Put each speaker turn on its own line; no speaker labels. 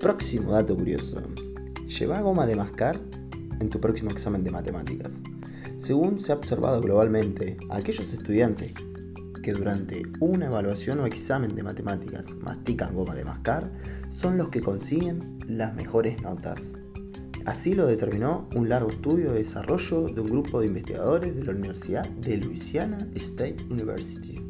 Próximo dato curioso. Lleva goma de mascar en tu próximo examen de matemáticas. Según se ha observado globalmente, aquellos estudiantes que durante una evaluación o examen de matemáticas mastican goma de mascar son los que consiguen las mejores notas. Así lo determinó un largo estudio de desarrollo de un grupo de investigadores de la Universidad de Louisiana State University.